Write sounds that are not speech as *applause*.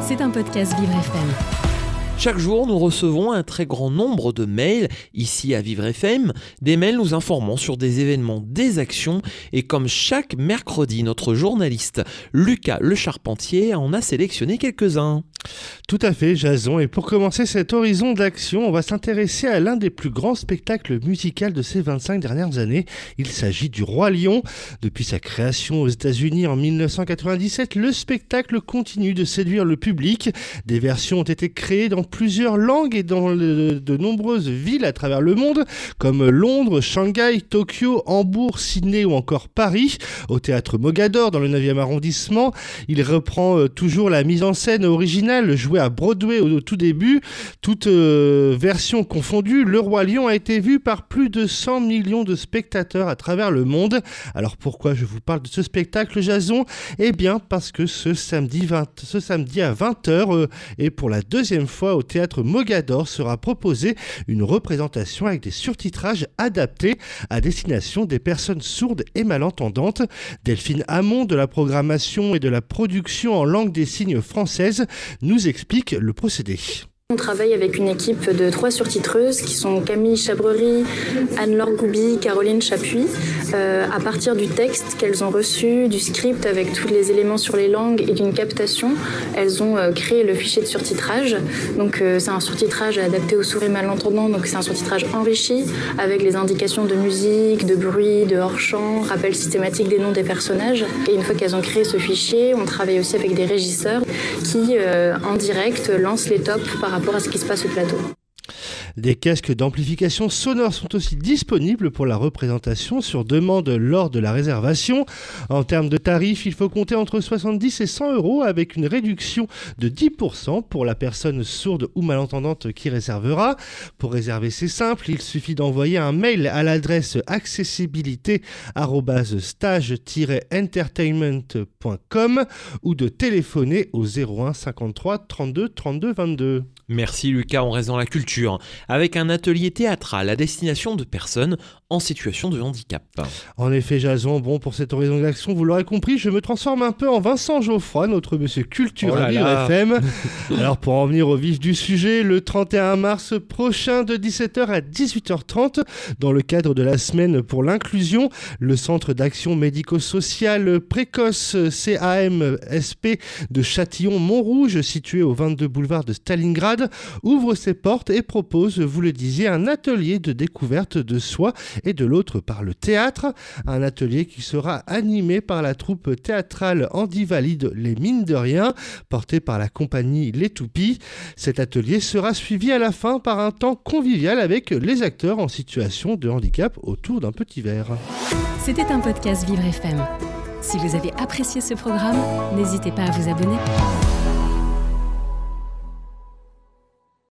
C'est un podcast Vivre FM. Chaque jour, nous recevons un très grand nombre de mails ici à Vivre FM, des mails nous informant sur des événements, des actions, et comme chaque mercredi, notre journaliste Lucas Le Charpentier en a sélectionné quelques-uns. Tout à fait, Jason. Et pour commencer cet horizon d'action, on va s'intéresser à l'un des plus grands spectacles musicaux de ces 25 dernières années. Il s'agit du Roi Lion. Depuis sa création aux États-Unis en 1997, le spectacle continue de séduire le public. Des versions ont été créées dans plusieurs langues et dans de nombreuses villes à travers le monde, comme Londres, Shanghai, Tokyo, Hambourg, Sydney ou encore Paris. Au théâtre Mogador, dans le 9e arrondissement, il reprend euh, toujours la mise en scène originale jouée à Broadway au, tout début. Toute euh, version confondue, Le Roi Lion a été vu par plus de 100 millions de spectateurs à travers le monde. Alors pourquoi je vous parle de ce spectacle, Jason? Eh bien parce que ce samedi, 20, ce samedi à 20h, euh, et pour la deuxième fois au théâtre Mogador sera proposée une représentation avec des surtitrages adaptés à destination des personnes sourdes et malentendantes. Delphine Hamon de la programmation et de la production en langue des signes française nous explique le procédé. On travaille avec une équipe de trois surtitreuses qui sont Camille Chabrerie, Anne-Laure Goubi, Caroline Chapuis. Euh, à partir du texte qu'elles ont reçu, du script avec tous les éléments sur les langues et d'une captation, elles ont euh, créé le fichier de surtitrage. Donc euh, c'est un surtitrage adapté aux souris malentendants, donc c'est un surtitrage enrichi avec les indications de musique, de bruit, de hors-champ, rappel systématique des noms des personnages. Et une fois qu'elles ont créé ce fichier, on travaille aussi avec des régisseurs qui, en direct, lancent les tops par rapport à ce qui se passe au plateau. Des casques d'amplification sonore sont aussi disponibles pour la représentation sur demande lors de la réservation. En termes de tarifs, il faut compter entre 70 et 100 euros avec une réduction de 10% pour la personne sourde ou malentendante qui réservera. Pour réserver, c'est simple, il suffit d'envoyer un mail à l'adresse accessibilité-stage-entertainment.com ou de téléphoner au 01 53 32 32 22. Merci Lucas, on reste dans la culture, avec un atelier théâtral à destination de personnes en situation de handicap. En effet, Jason, bon, pour cette horizon d'action, vous l'aurez compris, je me transforme un peu en Vincent Geoffroy, notre monsieur culture oh à FM. *laughs* Alors, pour en venir au vif du sujet, le 31 mars prochain, de 17h à 18h30, dans le cadre de la semaine pour l'inclusion, le Centre d'action médico-sociale précoce CAMSP de Châtillon-Montrouge, situé au 22 boulevard de Stalingrad, ouvre ses portes et propose, vous le disiez, un atelier de découverte de soi et de l'autre par le théâtre. Un atelier qui sera animé par la troupe théâtrale Andy Valide Les Mines de Rien, portée par la compagnie Les Toupies. Cet atelier sera suivi à la fin par un temps convivial avec les acteurs en situation de handicap autour d'un petit verre. C'était un podcast Vivre FM. Si vous avez apprécié ce programme, n'hésitez pas à vous abonner.